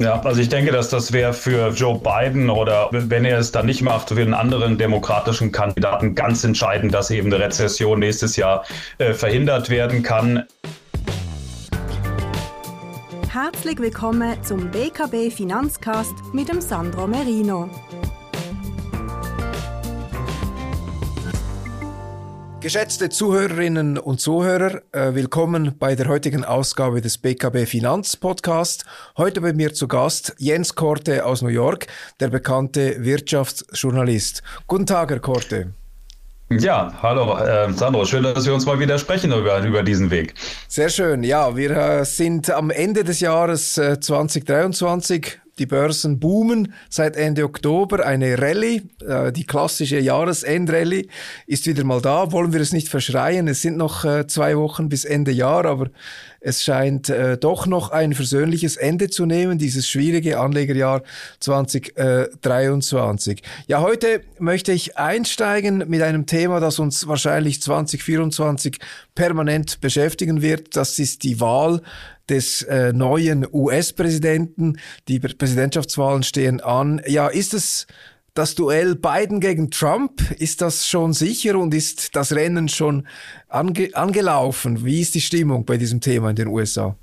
Ja, also ich denke, dass das wäre für Joe Biden oder wenn er es dann nicht macht, für einen anderen demokratischen Kandidaten ganz entscheidend, dass eben eine Rezession nächstes Jahr äh, verhindert werden kann. Herzlich willkommen zum BKB Finanzcast mit dem Sandro Merino. Geschätzte Zuhörerinnen und Zuhörer, äh, willkommen bei der heutigen Ausgabe des BKB Finanz Podcast. Heute bei mir zu Gast Jens Korte aus New York, der bekannte Wirtschaftsjournalist. Guten Tag, Herr Korte. Ja, hallo äh, Sandro, schön, dass wir uns mal wieder sprechen über, über diesen Weg. Sehr schön, ja, wir äh, sind am Ende des Jahres äh, 2023 die Börsen boomen seit Ende Oktober. Eine Rallye, äh, die klassische Jahresendrallye, ist wieder mal da. Wollen wir es nicht verschreien? Es sind noch äh, zwei Wochen bis Ende Jahr, aber es scheint äh, doch noch ein versöhnliches Ende zu nehmen, dieses schwierige Anlegerjahr 2023. Ja, heute möchte ich einsteigen mit einem Thema, das uns wahrscheinlich 2024 permanent beschäftigen wird. Das ist die Wahl des äh, neuen US-Präsidenten. Die Präsidentschaftswahlen stehen an. Ja, ist es das Duell Biden gegen Trump, ist das schon sicher und ist das Rennen schon ange angelaufen? Wie ist die Stimmung bei diesem Thema in den USA?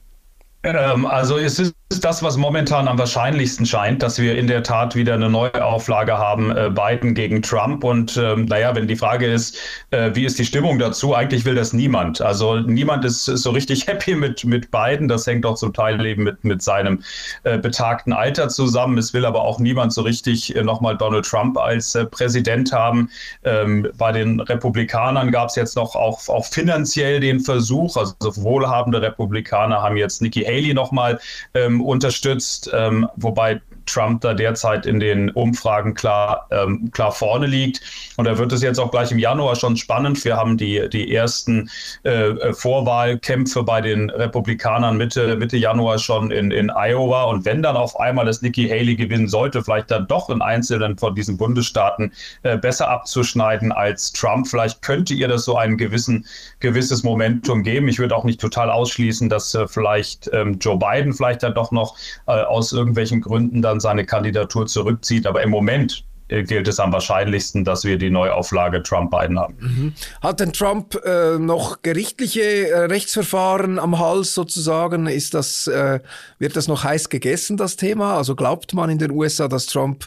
Ähm, also es ist das, was momentan am wahrscheinlichsten scheint, dass wir in der Tat wieder eine Neuauflage haben, äh, Biden gegen Trump. Und ähm, naja, wenn die Frage ist, äh, wie ist die Stimmung dazu, eigentlich will das niemand. Also niemand ist, ist so richtig happy mit, mit Biden. Das hängt auch zum Teil eben mit, mit seinem äh, betagten Alter zusammen. Es will aber auch niemand so richtig äh, nochmal Donald Trump als äh, Präsident haben. Ähm, bei den Republikanern gab es jetzt noch auch, auch finanziell den Versuch, also wohlhabende Republikaner haben jetzt Nikki Haley nochmal ähm, unterstützt, ähm, wobei Trump da derzeit in den Umfragen klar, ähm, klar vorne liegt. Und da wird es jetzt auch gleich im Januar schon spannend. Wir haben die, die ersten äh, Vorwahlkämpfe bei den Republikanern Mitte, Mitte Januar schon in, in Iowa. Und wenn dann auf einmal das Nikki Haley gewinnen sollte, vielleicht dann doch in einzelnen von diesen Bundesstaaten äh, besser abzuschneiden als Trump, vielleicht könnte ihr das so ein gewissen, gewisses Momentum geben. Ich würde auch nicht total ausschließen, dass äh, vielleicht ähm, Joe Biden vielleicht dann doch noch äh, aus irgendwelchen Gründen dann dann seine Kandidatur zurückzieht. Aber im Moment äh, gilt es am wahrscheinlichsten, dass wir die Neuauflage Trump-Biden haben. Mhm. Hat denn Trump äh, noch gerichtliche äh, Rechtsverfahren am Hals sozusagen? Ist das, äh, wird das noch heiß gegessen, das Thema? Also glaubt man in den USA, dass Trump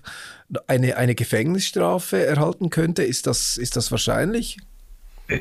eine, eine Gefängnisstrafe erhalten könnte? Ist das, ist das wahrscheinlich?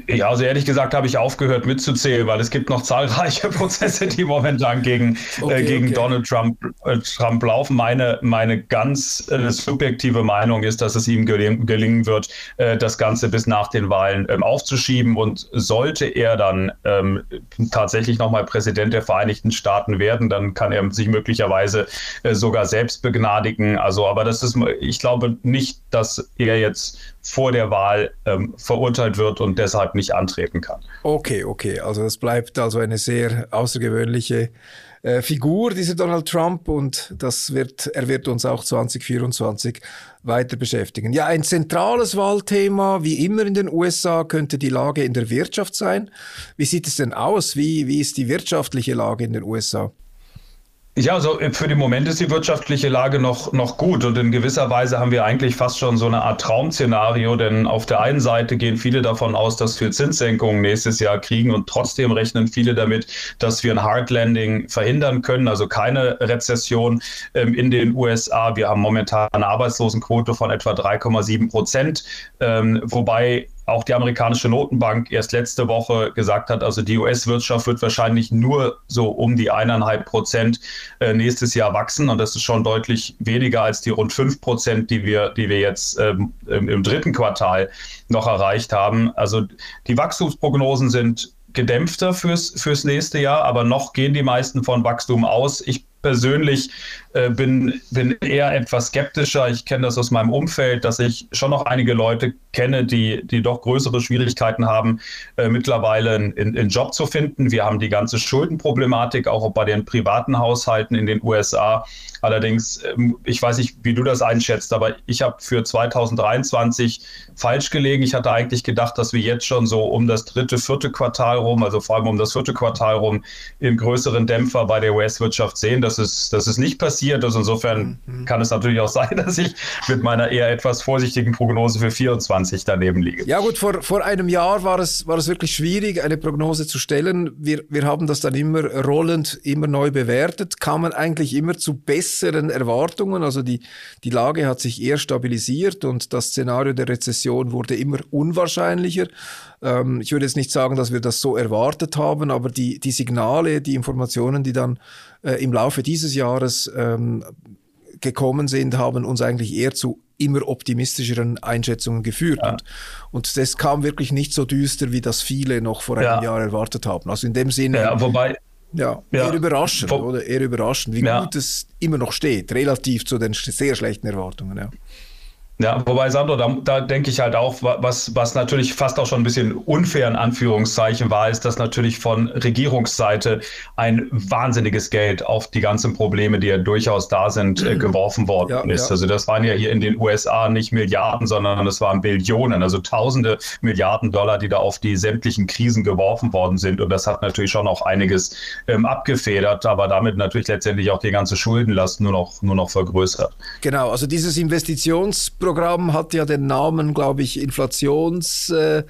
Ja, also ehrlich gesagt habe ich aufgehört mitzuzählen, weil es gibt noch zahlreiche Prozesse, die momentan gegen, äh, okay, äh, gegen okay. Donald Trump, äh, Trump laufen. Meine, meine ganz äh, subjektive Meinung ist, dass es ihm geling, gelingen wird, äh, das Ganze bis nach den Wahlen ähm, aufzuschieben. Und sollte er dann ähm, tatsächlich nochmal Präsident der Vereinigten Staaten werden, dann kann er sich möglicherweise äh, sogar selbst begnadigen. Also, aber das ist, ich glaube nicht, dass er jetzt vor der Wahl ähm, verurteilt wird und deshalb nicht antreten kann. Okay, okay. Also das bleibt also eine sehr außergewöhnliche äh, Figur, dieser Donald Trump, und das wird, er wird uns auch 2024 weiter beschäftigen. Ja, ein zentrales Wahlthema, wie immer in den USA, könnte die Lage in der Wirtschaft sein. Wie sieht es denn aus? Wie, wie ist die wirtschaftliche Lage in den USA? Ja, also für den Moment ist die wirtschaftliche Lage noch, noch gut und in gewisser Weise haben wir eigentlich fast schon so eine Art Traum-Szenario, denn auf der einen Seite gehen viele davon aus, dass wir Zinssenkungen nächstes Jahr kriegen und trotzdem rechnen viele damit, dass wir ein Hard Landing verhindern können, also keine Rezession ähm, in den USA. Wir haben momentan eine Arbeitslosenquote von etwa 3,7 Prozent, ähm, wobei auch die amerikanische Notenbank erst letzte Woche gesagt hat, also die US-Wirtschaft wird wahrscheinlich nur so um die eineinhalb Prozent äh, nächstes Jahr wachsen. Und das ist schon deutlich weniger als die rund fünf Prozent, die wir, die wir jetzt ähm, im dritten Quartal noch erreicht haben. Also die Wachstumsprognosen sind gedämpfter fürs, fürs nächste Jahr, aber noch gehen die meisten von Wachstum aus. Ich persönlich äh, bin, bin eher etwas skeptischer. Ich kenne das aus meinem Umfeld, dass ich schon noch einige Leute kenne, die, die doch größere Schwierigkeiten haben, äh, mittlerweile einen Job zu finden. Wir haben die ganze Schuldenproblematik auch bei den privaten Haushalten in den USA. Allerdings, ähm, ich weiß nicht, wie du das einschätzt, aber ich habe für 2023 falsch gelegen. Ich hatte eigentlich gedacht, dass wir jetzt schon so um das dritte, vierte Quartal rum, also vor allem um das vierte Quartal rum, in größeren Dämpfer bei der US-Wirtschaft sehen. Dass es, dass es nicht passiert. Also insofern mhm. kann es natürlich auch sein, dass ich mit meiner eher etwas vorsichtigen Prognose für 24 daneben liege. Ja gut, vor, vor einem Jahr war es, war es wirklich schwierig, eine Prognose zu stellen. Wir, wir haben das dann immer rollend, immer neu bewertet, kamen eigentlich immer zu besseren Erwartungen. Also die, die Lage hat sich eher stabilisiert und das Szenario der Rezession wurde immer unwahrscheinlicher. Ähm, ich würde jetzt nicht sagen, dass wir das so erwartet haben, aber die, die Signale, die Informationen, die dann äh, im Laufe dieses Jahres ähm, gekommen sind, haben uns eigentlich eher zu immer optimistischeren Einschätzungen geführt. Ja. Und, und das kam wirklich nicht so düster, wie das viele noch vor einem ja. Jahr erwartet haben. Also in dem Sinne. Ja, wobei. Ja, eher überraschend, Wo, oder? Eher überraschend, wie gut es immer noch steht, relativ zu den sehr schlechten Erwartungen. Ja. Ja, wobei Sandro, da, da denke ich halt auch, was, was natürlich fast auch schon ein bisschen unfair in Anführungszeichen war, ist, dass natürlich von Regierungsseite ein wahnsinniges Geld auf die ganzen Probleme, die ja durchaus da sind, äh, geworfen worden ja, ist. Ja. Also das waren ja hier in den USA nicht Milliarden, sondern es waren Billionen, also tausende Milliarden Dollar, die da auf die sämtlichen Krisen geworfen worden sind. Und das hat natürlich schon auch einiges ähm, abgefedert, aber damit natürlich letztendlich auch die ganze Schuldenlast nur noch, nur noch vergrößert. Genau, also dieses Investitionsprojekt Programm hat ja den Namen, glaube ich, Inflations... Äh,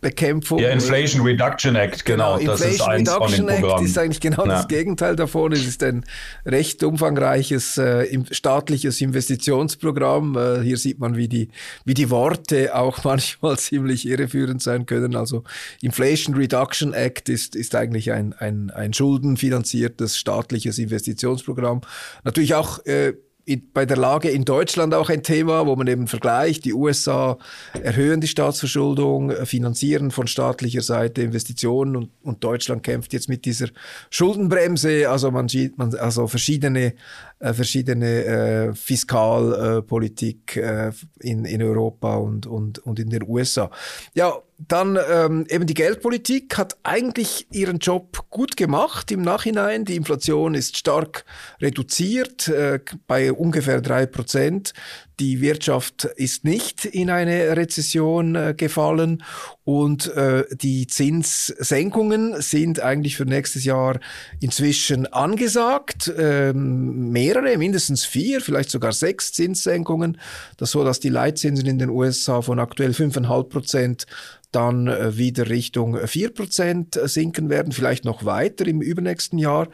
Bekämpfung. Ja, Inflation Reduction Act, genau. genau das ist eins Reduction von den Programmen. Act ist eigentlich genau ja. das Gegenteil davon. Es ist ein recht umfangreiches äh, staatliches Investitionsprogramm. Äh, hier sieht man, wie die, wie die Worte auch manchmal ziemlich irreführend sein können. Also Inflation Reduction Act ist, ist eigentlich ein, ein, ein schuldenfinanziertes staatliches Investitionsprogramm. Natürlich auch äh, bei der Lage in Deutschland auch ein Thema, wo man eben vergleicht, die USA erhöhen die Staatsverschuldung, äh, finanzieren von staatlicher Seite Investitionen und, und Deutschland kämpft jetzt mit dieser Schuldenbremse. Also man sieht, man, also verschiedene, äh, verschiedene äh, Fiskalpolitik äh, in, in Europa und, und, und in den USA. Ja, dann ähm, eben die Geldpolitik hat eigentlich ihren Job gut gemacht im Nachhinein. Die Inflation ist stark reduziert äh, bei ungefähr drei Prozent. Die Wirtschaft ist nicht in eine Rezession äh, gefallen und äh, die Zinssenkungen sind eigentlich für nächstes Jahr inzwischen angesagt. Ähm, mehrere, mindestens vier, vielleicht sogar sechs Zinssenkungen. Das so, dass die Leitzinsen in den USA von aktuell 5,5 Prozent dann äh, wieder Richtung 4% sinken werden, vielleicht noch weiter im übernächsten Jahr.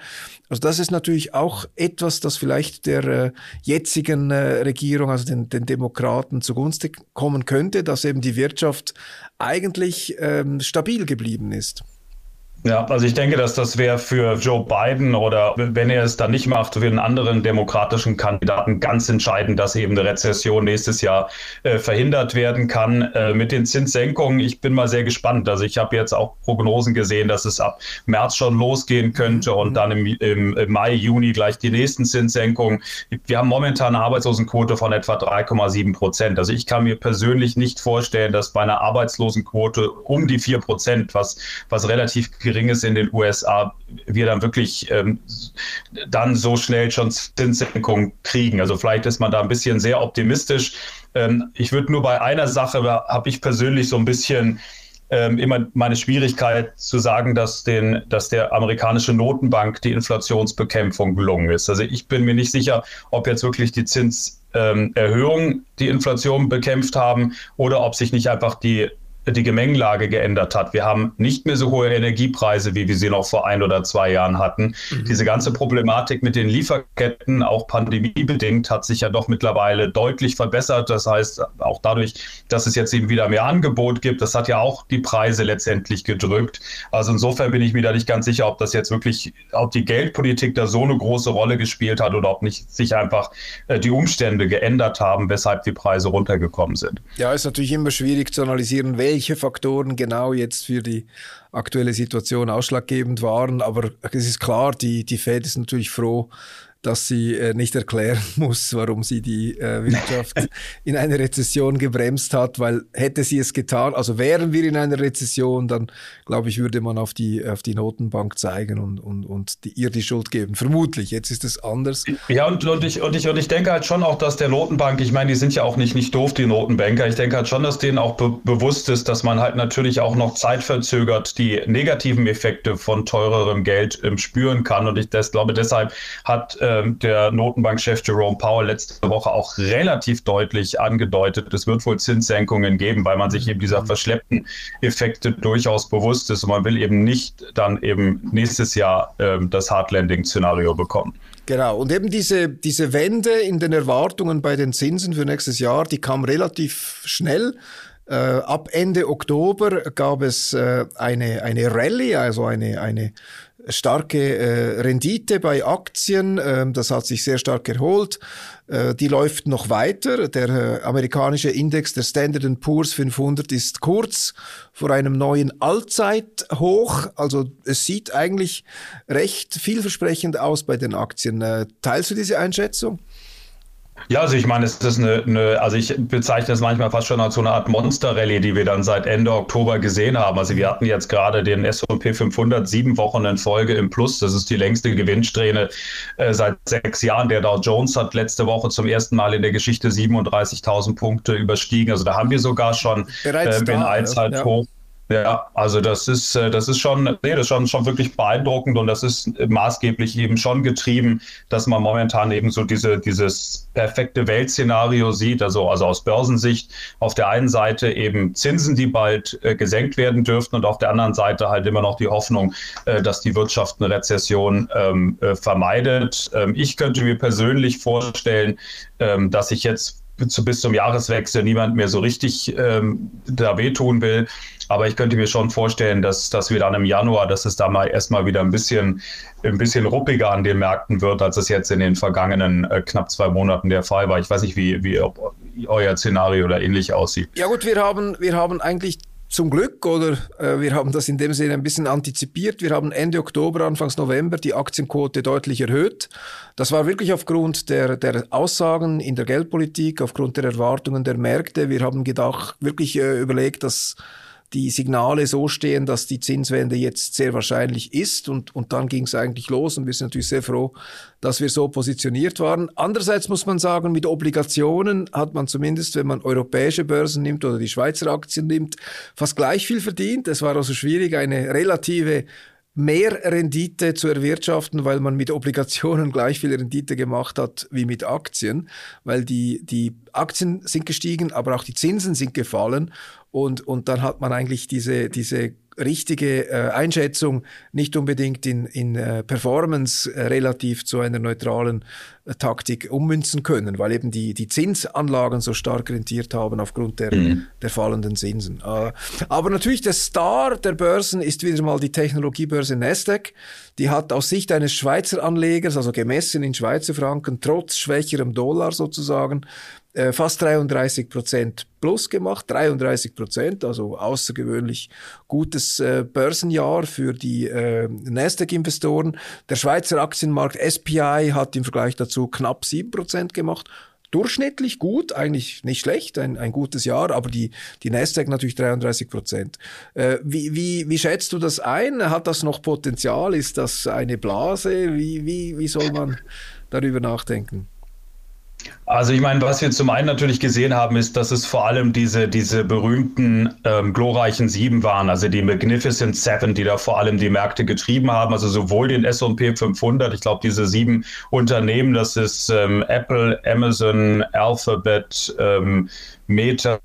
Also das ist natürlich auch etwas, das vielleicht der äh, jetzigen äh, Regierung, also den, den Demokraten zugunsten kommen könnte, dass eben die Wirtschaft eigentlich ähm, stabil geblieben ist. Ja, also ich denke, dass das wäre für Joe Biden oder wenn er es dann nicht macht, für einen anderen demokratischen Kandidaten ganz entscheidend, dass eben eine Rezession nächstes Jahr äh, verhindert werden kann. Äh, mit den Zinssenkungen, ich bin mal sehr gespannt. Also ich habe jetzt auch Prognosen gesehen, dass es ab März schon losgehen könnte und dann im, im, Mai, Juni gleich die nächsten Zinssenkungen. Wir haben momentan eine Arbeitslosenquote von etwa 3,7 Prozent. Also ich kann mir persönlich nicht vorstellen, dass bei einer Arbeitslosenquote um die 4 Prozent, was, was relativ gering gering ist in den USA, wir dann wirklich ähm, dann so schnell schon Zinssenkungen kriegen. Also vielleicht ist man da ein bisschen sehr optimistisch. Ähm, ich würde nur bei einer Sache, habe ich persönlich so ein bisschen ähm, immer meine Schwierigkeit zu sagen, dass, den, dass der amerikanische Notenbank die Inflationsbekämpfung gelungen ist. Also ich bin mir nicht sicher, ob jetzt wirklich die Zinserhöhungen die Inflation bekämpft haben oder ob sich nicht einfach die die Gemengelage geändert hat. Wir haben nicht mehr so hohe Energiepreise, wie wir sie noch vor ein oder zwei Jahren hatten. Mhm. Diese ganze Problematik mit den Lieferketten, auch pandemiebedingt, hat sich ja doch mittlerweile deutlich verbessert. Das heißt, auch dadurch, dass es jetzt eben wieder mehr Angebot gibt, das hat ja auch die Preise letztendlich gedrückt. Also insofern bin ich mir da nicht ganz sicher, ob das jetzt wirklich, ob die Geldpolitik da so eine große Rolle gespielt hat oder ob nicht sich einfach äh, die Umstände geändert haben, weshalb die Preise runtergekommen sind. Ja, ist natürlich immer schwierig zu analysieren, welche welche Faktoren genau jetzt für die aktuelle Situation ausschlaggebend waren. Aber es ist klar, die, die Fed ist natürlich froh, dass sie äh, nicht erklären muss, warum sie die äh, Wirtschaft in einer Rezession gebremst hat, weil hätte sie es getan, also wären wir in einer Rezession, dann glaube ich, würde man auf die, auf die Notenbank zeigen und, und, und die, ihr die Schuld geben. Vermutlich, jetzt ist es anders. Ja, und, und, ich, und, ich, und ich denke halt schon auch, dass der Notenbank, ich meine, die sind ja auch nicht, nicht doof, die Notenbanker, ich denke halt schon, dass denen auch be bewusst ist, dass man halt natürlich auch noch zeitverzögert die negativen Effekte von teurerem Geld ähm, spüren kann. Und ich das, glaube, deshalb hat äh, ähm, der Notenbankchef Jerome Powell letzte Woche auch relativ deutlich angedeutet, es wird wohl Zinssenkungen geben, weil man sich eben dieser verschleppten Effekte durchaus bewusst ist und man will eben nicht dann eben nächstes Jahr ähm, das Hardlanding-Szenario bekommen. Genau, und eben diese, diese Wende in den Erwartungen bei den Zinsen für nächstes Jahr, die kam relativ schnell. Äh, ab Ende Oktober gab es äh, eine, eine Rallye, also eine, eine starke äh, Rendite bei Aktien, äh, das hat sich sehr stark erholt. Äh, die läuft noch weiter. Der äh, amerikanische Index, der Standard Poor's 500, ist kurz vor einem neuen Allzeithoch. Also es sieht eigentlich recht vielversprechend aus bei den Aktien. Äh, teilst du diese Einschätzung? Ja, also ich meine, es ist eine, eine, also ich bezeichne es manchmal fast schon als so eine Art Monster-Rallye, die wir dann seit Ende Oktober gesehen haben. Also wir hatten jetzt gerade den S&P 500 sieben Wochen in Folge im Plus. Das ist die längste Gewinnsträhne äh, seit sechs Jahren. Der Dow Jones hat letzte Woche zum ersten Mal in der Geschichte 37.000 Punkte überstiegen. Also da haben wir sogar schon äh, in Allzeithoch. Ja. Ja, also das ist, äh, das ist schon, nee, das ist schon, schon wirklich beeindruckend und das ist maßgeblich eben schon getrieben, dass man momentan eben so diese, dieses perfekte Weltszenario sieht, also, also aus Börsensicht auf der einen Seite eben Zinsen, die bald äh, gesenkt werden dürften und auf der anderen Seite halt immer noch die Hoffnung, äh, dass die Wirtschaft eine Rezession ähm, äh, vermeidet. Ähm, ich könnte mir persönlich vorstellen, ähm, dass ich jetzt bis zum Jahreswechsel niemand mehr so richtig ähm, da wehtun will. Aber ich könnte mir schon vorstellen, dass, dass wir dann im Januar, dass es da mal erstmal wieder ein bisschen, ein bisschen ruppiger an den Märkten wird, als es jetzt in den vergangenen äh, knapp zwei Monaten der Fall war. Ich weiß nicht, wie, wie euer Szenario da ähnlich aussieht. Ja gut, wir haben, wir haben eigentlich zum Glück oder äh, wir haben das in dem Sinne ein bisschen antizipiert. Wir haben Ende Oktober, Anfangs November die Aktienquote deutlich erhöht. Das war wirklich aufgrund der, der Aussagen in der Geldpolitik, aufgrund der Erwartungen der Märkte. Wir haben gedacht, wirklich äh, überlegt, dass die Signale so stehen, dass die Zinswende jetzt sehr wahrscheinlich ist. Und, und dann ging es eigentlich los und wir sind natürlich sehr froh, dass wir so positioniert waren. Andererseits muss man sagen, mit Obligationen hat man zumindest, wenn man europäische Börsen nimmt oder die Schweizer Aktien nimmt, fast gleich viel verdient. Es war also schwierig, eine relative mehr Rendite zu erwirtschaften, weil man mit Obligationen gleich viel Rendite gemacht hat wie mit Aktien, weil die, die Aktien sind gestiegen, aber auch die Zinsen sind gefallen und, und dann hat man eigentlich diese, diese richtige äh, Einschätzung nicht unbedingt in, in äh, Performance äh, relativ zu einer neutralen äh, Taktik ummünzen können, weil eben die, die Zinsanlagen so stark rentiert haben aufgrund der, mhm. der fallenden Zinsen. Äh, aber natürlich der Star der Börsen ist wieder mal die Technologiebörse Nasdaq. Die hat aus Sicht eines Schweizer Anlegers, also gemessen in Schweizer Franken, trotz schwächerem Dollar sozusagen, äh, fast 33 Prozent plus gemacht, 33 Prozent, also außergewöhnlich gutes äh, Börsenjahr für die äh, Nasdaq-Investoren. Der Schweizer Aktienmarkt SPI hat im Vergleich dazu knapp 7 Prozent gemacht. Durchschnittlich gut, eigentlich nicht schlecht, ein, ein gutes Jahr, aber die, die Nasdaq natürlich 33 Prozent. Äh, wie, wie, wie schätzt du das ein? Hat das noch Potenzial? Ist das eine Blase? Wie, wie, wie soll man darüber nachdenken? Also ich meine, was wir zum einen natürlich gesehen haben, ist, dass es vor allem diese, diese berühmten ähm, glorreichen Sieben waren, also die Magnificent Seven, die da vor allem die Märkte getrieben haben, also sowohl den S&P 500, ich glaube diese sieben Unternehmen, das ist ähm, Apple, Amazon, Alphabet, ähm, Meta,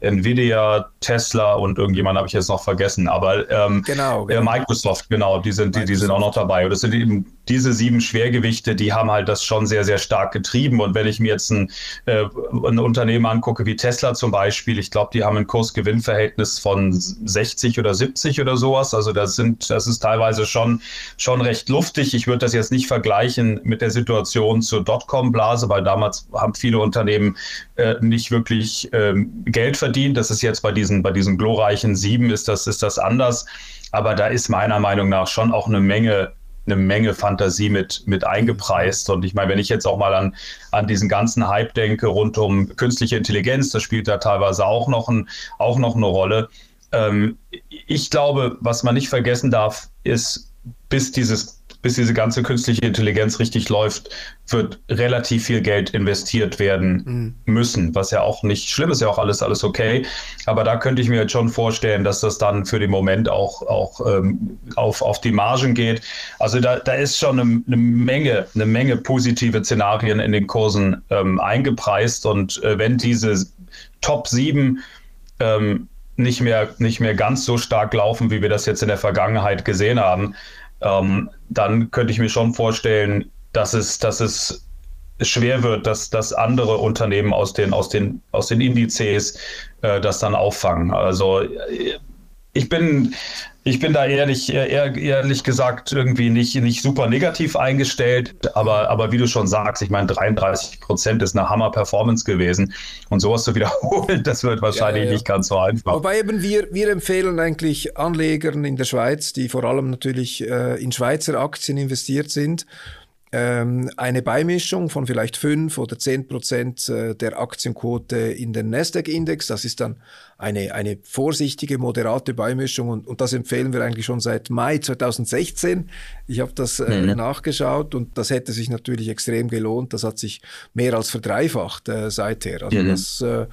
Nvidia, Tesla und irgendjemand habe ich jetzt noch vergessen, aber ähm, genau, genau. Äh, Microsoft, genau, die sind, die, die sind auch noch dabei. Und das sind eben diese sieben Schwergewichte, die haben halt das schon sehr, sehr stark getrieben. Und wenn ich mir jetzt ein, äh, ein Unternehmen angucke, wie Tesla zum Beispiel, ich glaube, die haben ein Kurs-Gewinn-Verhältnis von 60 oder 70 oder sowas. Also das sind, das ist teilweise schon, schon recht luftig. Ich würde das jetzt nicht vergleichen mit der Situation zur Dotcom-Blase, weil damals haben viele Unternehmen äh, nicht wirklich ähm, Geld verdient. Das ist jetzt bei diesen, bei diesen glorreichen sieben ist das, ist das anders. Aber da ist meiner Meinung nach schon auch eine Menge eine Menge Fantasie mit, mit eingepreist. Und ich meine, wenn ich jetzt auch mal an, an diesen ganzen Hype denke rund um künstliche Intelligenz, das spielt da teilweise auch noch, ein, auch noch eine Rolle. Ähm, ich glaube, was man nicht vergessen darf, ist, bis dieses bis diese ganze künstliche Intelligenz richtig läuft, wird relativ viel Geld investiert werden mhm. müssen, was ja auch nicht schlimm ist, ja auch alles, alles okay. Aber da könnte ich mir jetzt schon vorstellen, dass das dann für den Moment auch, auch ähm, auf, auf die Margen geht. Also da, da ist schon eine, eine Menge, eine Menge positive Szenarien in den Kursen ähm, eingepreist. Und äh, wenn diese Top 7 ähm, nicht mehr, nicht mehr ganz so stark laufen, wie wir das jetzt in der Vergangenheit gesehen haben, ähm, dann könnte ich mir schon vorstellen, dass es, dass es schwer wird, dass, dass andere Unternehmen aus den, aus den, aus den Indizes äh, das dann auffangen. Also äh, ich bin, ich bin da ehrlich, ehr, ehrlich gesagt irgendwie nicht, nicht super negativ eingestellt, aber, aber wie du schon sagst, ich meine, 33 Prozent ist eine Hammer-Performance gewesen und sowas zu wiederholen, das wird wahrscheinlich ja, ja. nicht ganz so einfach. Wobei eben wir, wir empfehlen eigentlich Anlegern in der Schweiz, die vor allem natürlich äh, in Schweizer Aktien investiert sind, ähm, eine Beimischung von vielleicht fünf oder zehn Prozent äh, der Aktienquote in den Nasdaq-Index. Das ist dann eine, eine vorsichtige, moderate Beimischung und, und das empfehlen wir eigentlich schon seit Mai 2016. Ich habe das äh, mhm. nachgeschaut und das hätte sich natürlich extrem gelohnt. Das hat sich mehr als verdreifacht äh, seither. Also mhm. das, äh,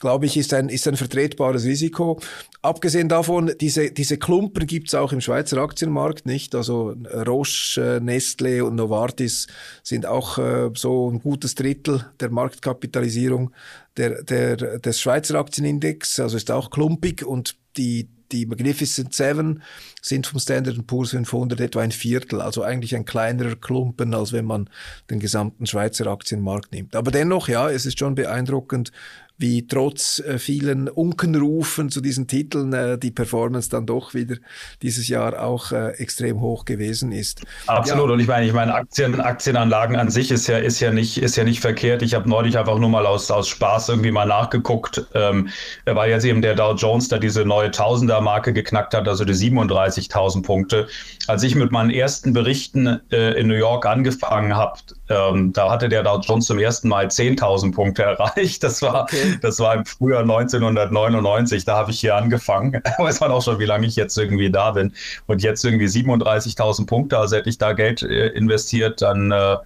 glaube ich, ist ein, ist ein vertretbares Risiko. Abgesehen davon, diese, diese Klumpen gibt es auch im Schweizer Aktienmarkt nicht. Also Roche, äh, Nestle und Novartis sind auch äh, so ein gutes Drittel der Marktkapitalisierung der, der, des Schweizer Aktienindex, also ist auch klumpig und die, die Magnificent Seven sind vom Standard Poor's 500 etwa ein Viertel, also eigentlich ein kleinerer Klumpen, als wenn man den gesamten Schweizer Aktienmarkt nimmt. Aber dennoch, ja, es ist schon beeindruckend, wie trotz äh, vielen Unkenrufen zu diesen Titeln äh, die Performance dann doch wieder dieses Jahr auch äh, extrem hoch gewesen ist. Absolut. Ja. Und ich meine, ich meine, Aktien, Aktienanlagen an sich ist ja, ist ja nicht, ist ja nicht verkehrt. Ich habe neulich einfach nur mal aus, aus Spaß irgendwie mal nachgeguckt. Ähm, da war jetzt eben der Dow Jones, der diese neue Tausender-Marke geknackt hat, also die 37.000 Punkte. Als ich mit meinen ersten Berichten äh, in New York angefangen habe, ähm, da hatte der Dow Jones zum ersten Mal 10.000 Punkte erreicht. Das war, okay. Das war im Frühjahr 1999. Da habe ich hier angefangen. Weiß man auch schon, wie lange ich jetzt irgendwie da bin. Und jetzt irgendwie 37.000 Punkte. Also hätte ich da Geld äh, investiert, dann äh,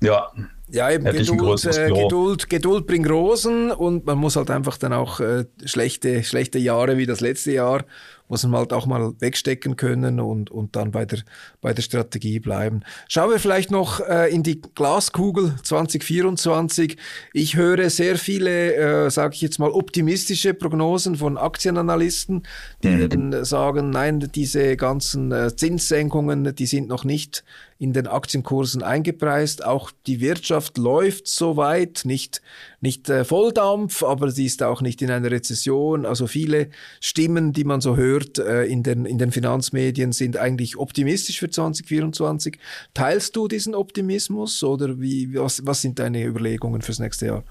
ja, ja, eben Geduld, äh, Geduld, Geduld bringt Rosen und man muss halt einfach dann auch äh, schlechte, schlechte Jahre wie das letzte Jahr muss man halt auch mal wegstecken können und, und dann bei der, bei der Strategie bleiben. Schauen wir vielleicht noch äh, in die Glaskugel 2024. Ich höre sehr viele, äh, sage ich jetzt mal, optimistische Prognosen von Aktienanalysten, die mhm. sagen, nein, diese ganzen äh, Zinssenkungen, die sind noch nicht in den Aktienkursen eingepreist. Auch die Wirtschaft läuft soweit, nicht, nicht äh, Volldampf, aber sie ist auch nicht in einer Rezession. Also viele Stimmen, die man so hört äh, in, den, in den Finanzmedien, sind eigentlich optimistisch für 2024. Teilst du diesen Optimismus oder wie, was, was sind deine Überlegungen fürs nächste Jahr?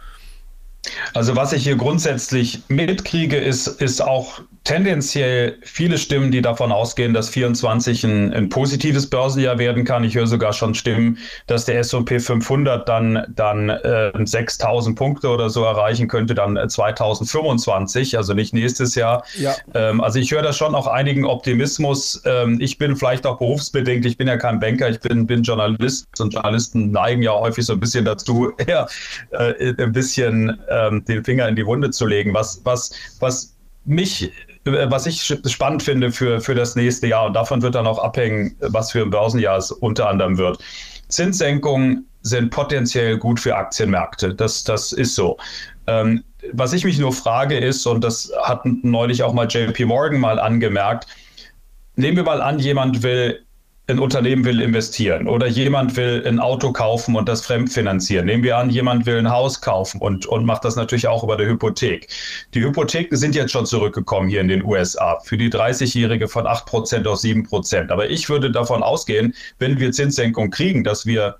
Also was ich hier grundsätzlich mitkriege, ist, ist auch tendenziell viele Stimmen, die davon ausgehen, dass 24 ein, ein positives Börsenjahr werden kann. Ich höre sogar schon Stimmen, dass der S&P 500 dann, dann äh, 6000 Punkte oder so erreichen könnte, dann 2025, also nicht nächstes Jahr. Ja. Ähm, also ich höre da schon auch einigen Optimismus. Ähm, ich bin vielleicht auch berufsbedingt, ich bin ja kein Banker, ich bin, bin Journalist und Journalisten neigen ja häufig so ein bisschen dazu, ja, äh, ein bisschen ähm, den Finger in die Wunde zu legen. Was, was, was mich was ich spannend finde für, für das nächste Jahr, und davon wird dann auch abhängen, was für ein Börsenjahr es unter anderem wird. Zinssenkungen sind potenziell gut für Aktienmärkte. Das, das ist so. Ähm, was ich mich nur frage ist, und das hat neulich auch mal JP Morgan mal angemerkt, nehmen wir mal an, jemand will ein Unternehmen will investieren oder jemand will ein Auto kaufen und das fremdfinanzieren. Nehmen wir an, jemand will ein Haus kaufen und, und macht das natürlich auch über der Hypothek. Die Hypotheken sind jetzt schon zurückgekommen hier in den USA für die 30-Jährige von 8% auf 7%. Aber ich würde davon ausgehen, wenn wir Zinssenkung kriegen, dass wir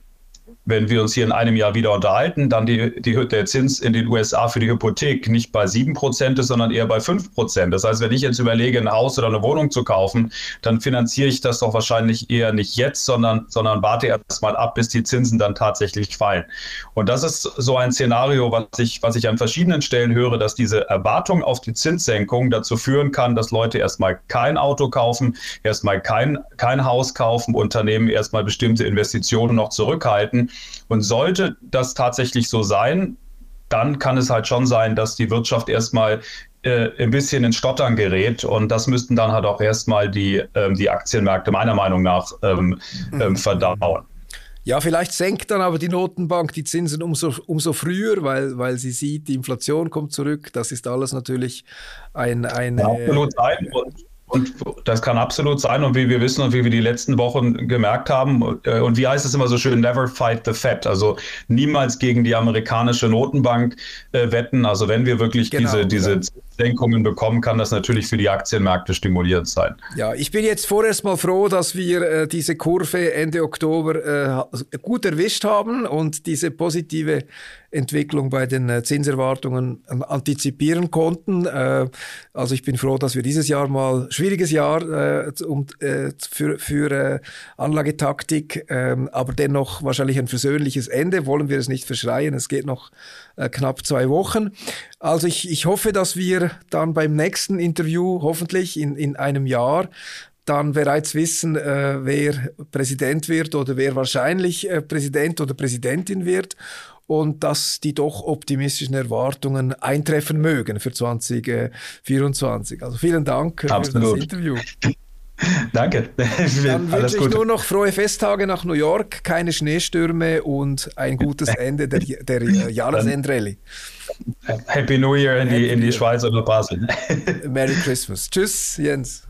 wenn wir uns hier in einem Jahr wieder unterhalten, dann die, die, der Zins in den USA für die Hypothek nicht bei 7% ist, sondern eher bei 5%. Das heißt, wenn ich jetzt überlege, ein Haus oder eine Wohnung zu kaufen, dann finanziere ich das doch wahrscheinlich eher nicht jetzt, sondern, sondern warte erst mal ab, bis die Zinsen dann tatsächlich fallen. Und das ist so ein Szenario, was ich, was ich an verschiedenen Stellen höre, dass diese Erwartung auf die Zinssenkung dazu führen kann, dass Leute erstmal kein Auto kaufen, erstmal kein, kein Haus kaufen, Unternehmen erstmal bestimmte Investitionen noch zurückhalten. Und sollte das tatsächlich so sein, dann kann es halt schon sein, dass die Wirtschaft erstmal äh, ein bisschen in Stottern gerät. Und das müssten dann halt auch erstmal die, ähm, die Aktienmärkte meiner Meinung nach ähm, ähm, verdauen. Ja, vielleicht senkt dann aber die Notenbank die Zinsen umso, umso früher, weil, weil sie sieht, die Inflation kommt zurück. Das ist alles natürlich ein, ein ja, absolut sein. Und und das kann absolut sein. Und wie wir wissen und wie wir die letzten Wochen gemerkt haben, äh, und wie heißt es immer so schön, never fight the Fed. Also niemals gegen die amerikanische Notenbank äh, wetten. Also wenn wir wirklich genau, diese, diese ja. Senkungen bekommen, kann das natürlich für die Aktienmärkte stimulierend sein. Ja, ich bin jetzt vorerst mal froh, dass wir äh, diese Kurve Ende Oktober äh, gut erwischt haben und diese positive Entwicklung bei den äh, Zinserwartungen ähm, antizipieren konnten. Äh, also ich bin froh, dass wir dieses Jahr mal schwieriges Jahr äh, für, für Anlagetaktik, ähm, aber dennoch wahrscheinlich ein versöhnliches Ende. Wollen wir es nicht verschreien? Es geht noch knapp zwei Wochen. Also ich, ich hoffe, dass wir dann beim nächsten Interview, hoffentlich in, in einem Jahr, dann bereits wissen, äh, wer Präsident wird oder wer wahrscheinlich äh, Präsident oder Präsidentin wird und dass die doch optimistischen Erwartungen eintreffen mögen für 2024. Also vielen Dank Absolut. für das Interview. Danke. Dann wünsche ich nur noch frohe Festtage nach New York, keine Schneestürme und ein gutes Ende der, der Jahresendrallye. Happy New Year in die, in die Schweiz oder Basel. Merry Christmas. Tschüss, Jens.